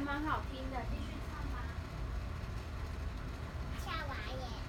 还蛮好听的，继续唱吧。唱完耶。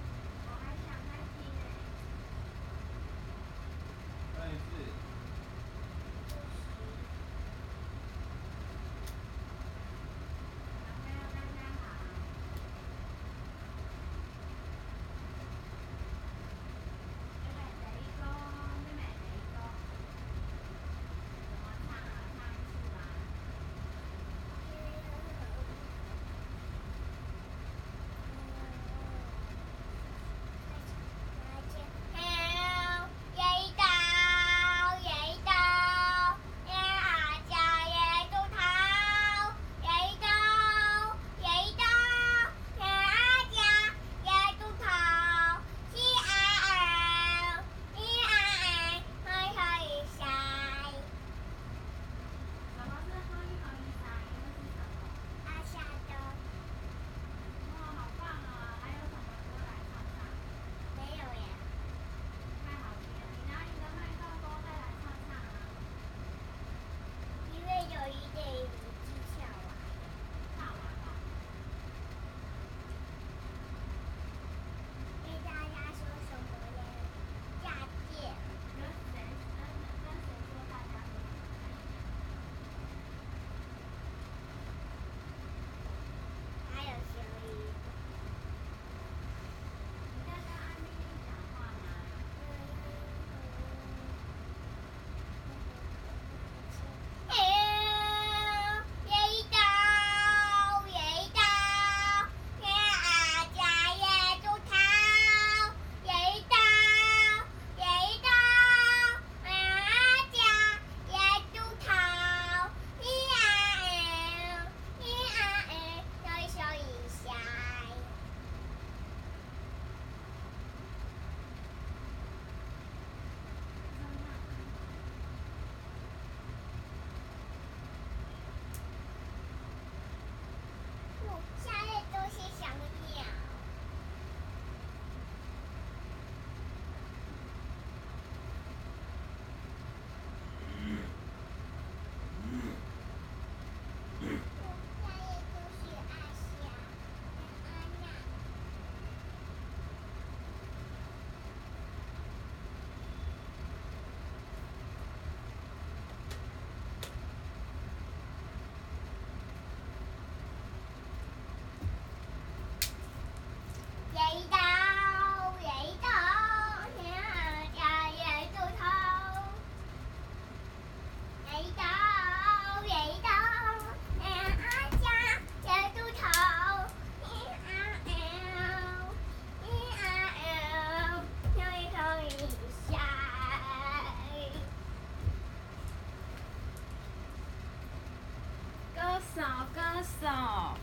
扫干扫。